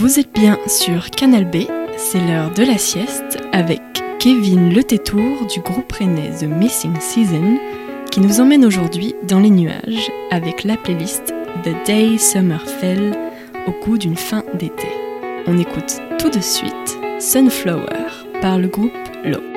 Vous êtes bien sur Canal B, c'est l'heure de la sieste avec Kevin Le Tétour du groupe rennais The Missing Season qui nous emmène aujourd'hui dans les nuages avec la playlist The Day Summer Fell au coup d'une fin d'été. On écoute tout de suite Sunflower par le groupe Low.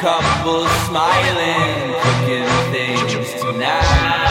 Sur Canal B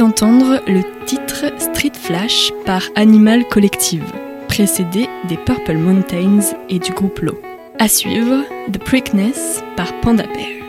d'entendre le titre Street Flash par Animal Collective, précédé des Purple Mountains et du groupe Low. À suivre, The Prickness par Panda Bear.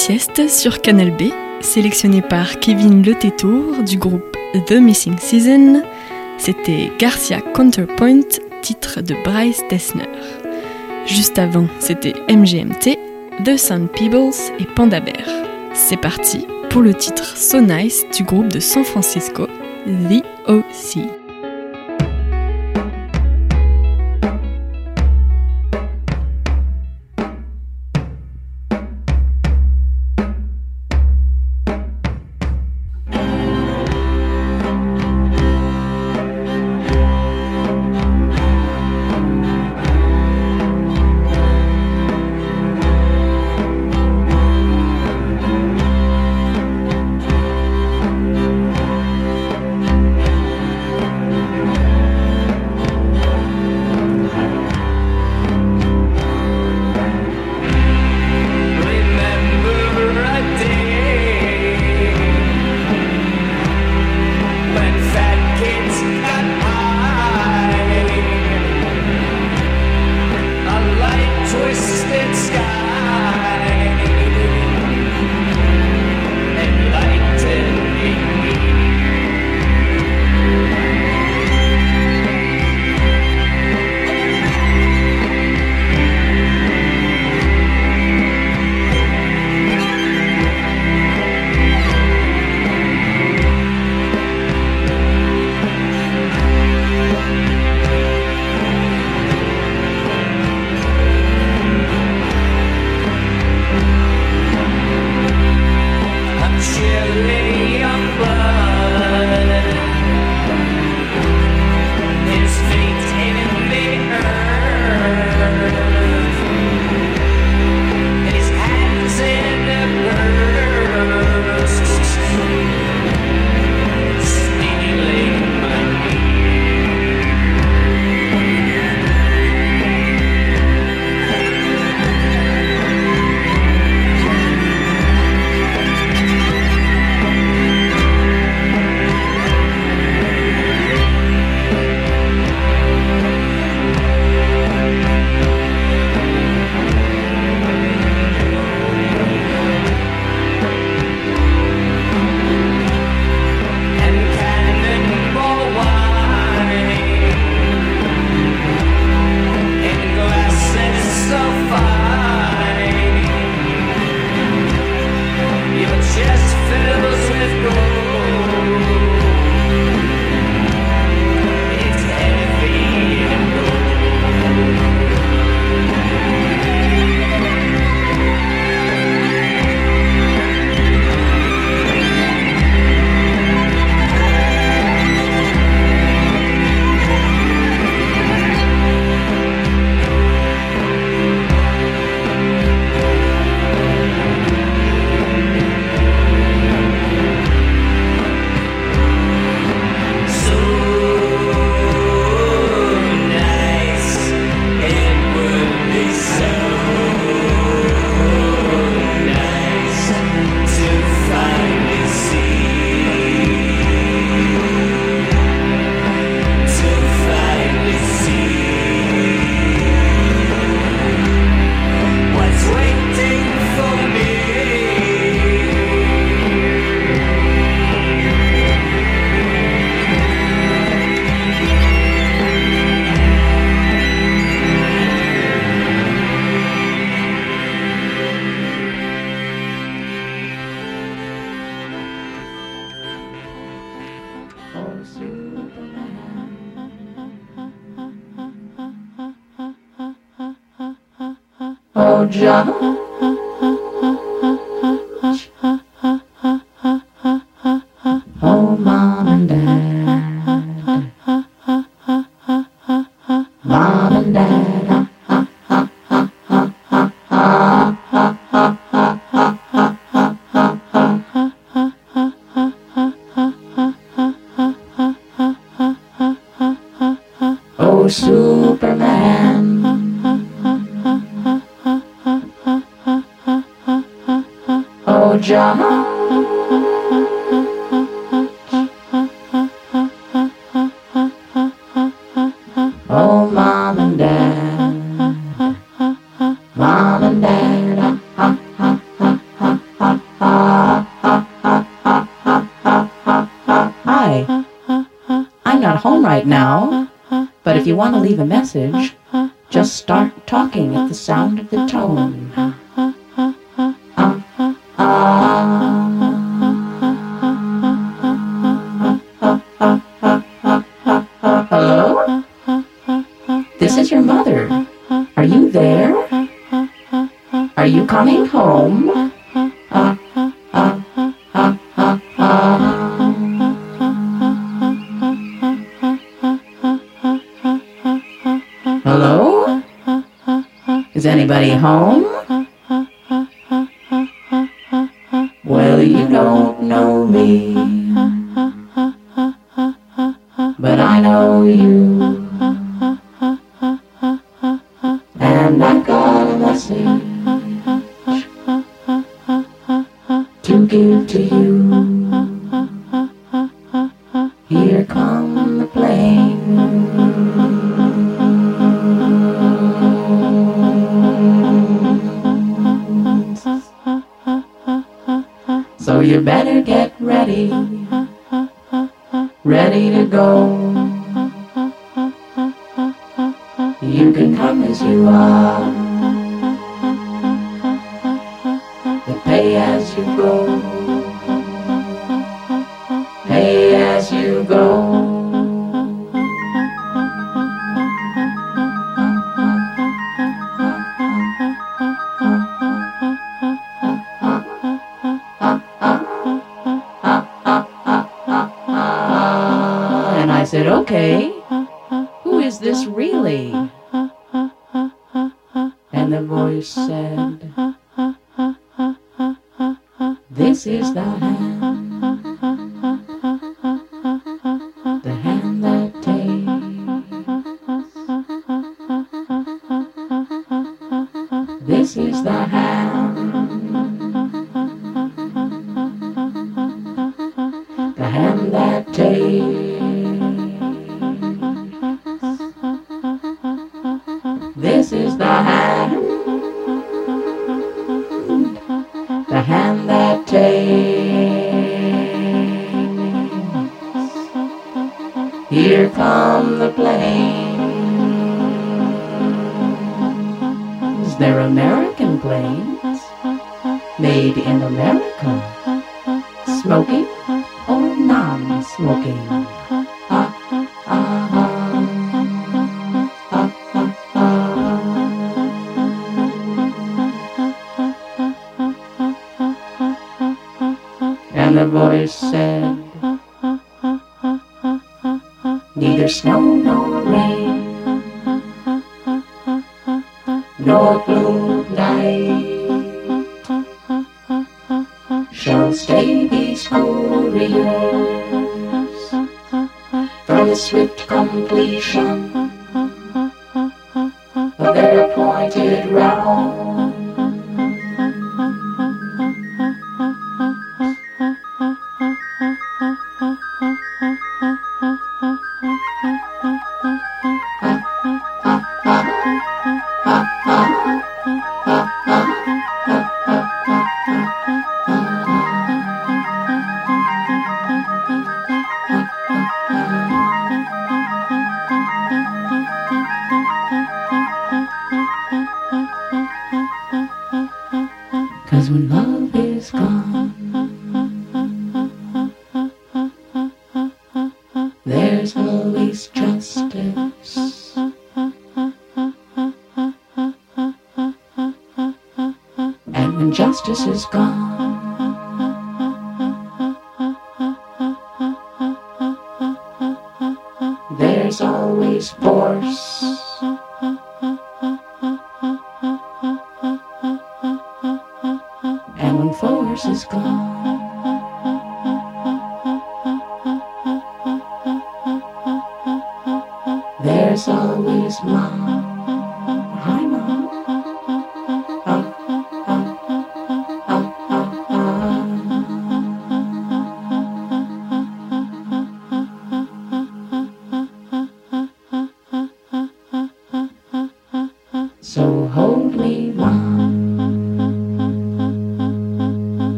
Sieste sur Canal B, sélectionné par Kevin Le Tétour du groupe The Missing Season. C'était Garcia Counterpoint, titre de Bryce Dessner. Juste avant, c'était MGMT, The Sun Peebles et Panda Bear. C'est parti pour le titre So Nice du groupe de San Francisco, The Mom Is anybody home? This is the hand,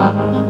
in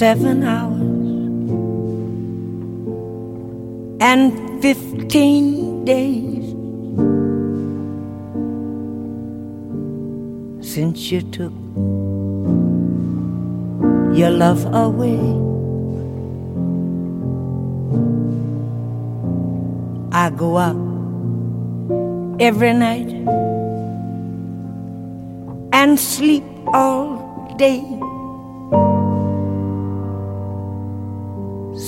seven hours and fifteen days since you took your love away. I go out every night and sleep all day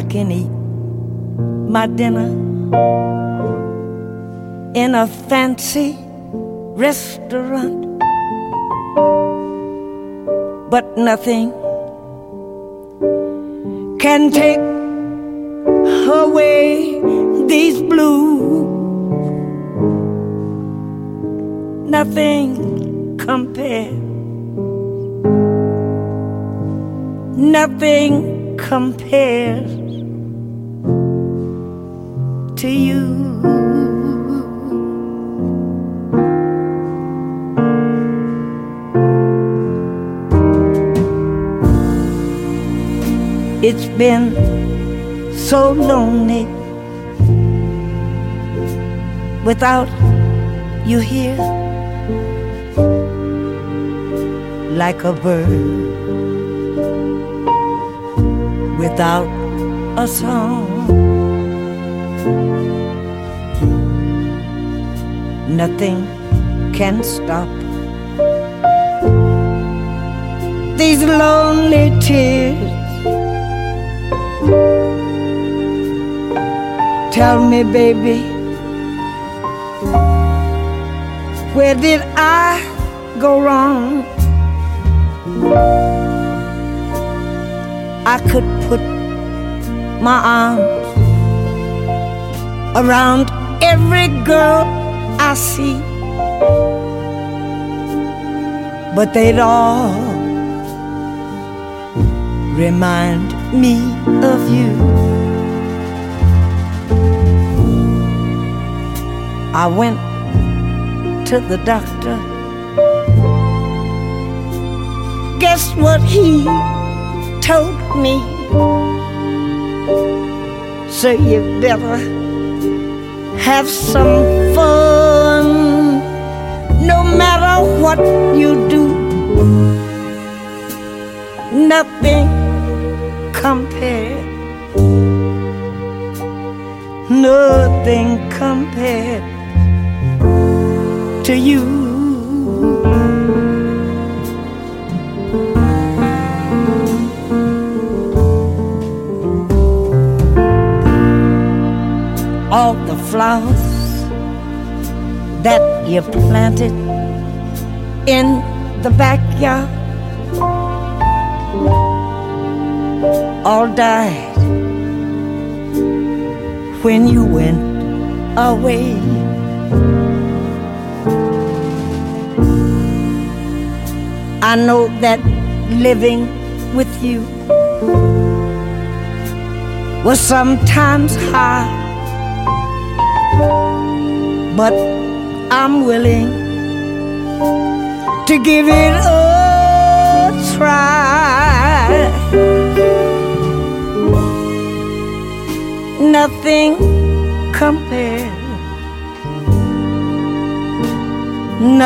I can eat my dinner in a fancy restaurant, but nothing can take away these blues. Nothing compares. Nothing compares to you. It's been so lonely without you here, like a bird without a song. Nothing can stop these lonely tears. Tell me, baby, where did I go wrong? I could put my arms around every girl I see, but they'd all remind me of you. I went to the doctor. Guess what he told me? So you better have some fun. No matter what you do, nothing compared. Nothing compared to you. All the flowers that you planted in the backyard all died when you went away. I know that living with you was sometimes hard, but I'm willing to give it a try. Nothing compares.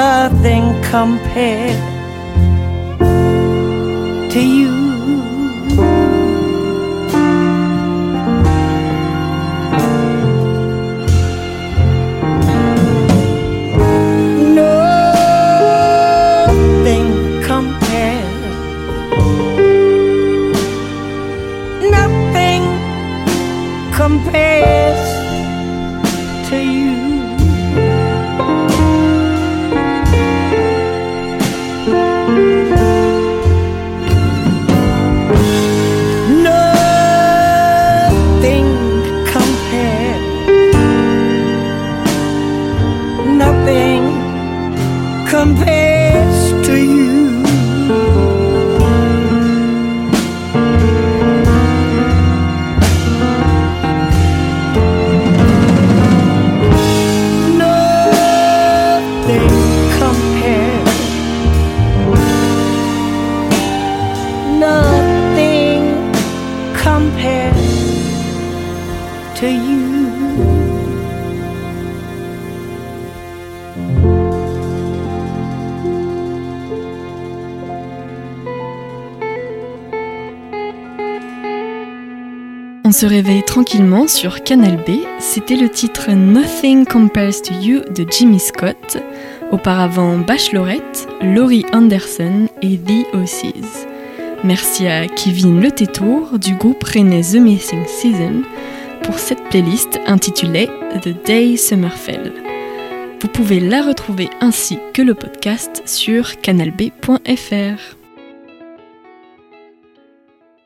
Nothing compared to you. Se réveille tranquillement sur Canal B. C'était le titre Nothing Compares to You de Jimmy Scott. Auparavant Bachelorette, Laurie Anderson et The Ossies. Merci à Kevin Le Tétour du groupe rennais The Missing Season pour cette playlist intitulée The Day Summerfell. Vous pouvez la retrouver ainsi que le podcast sur canalb.fr.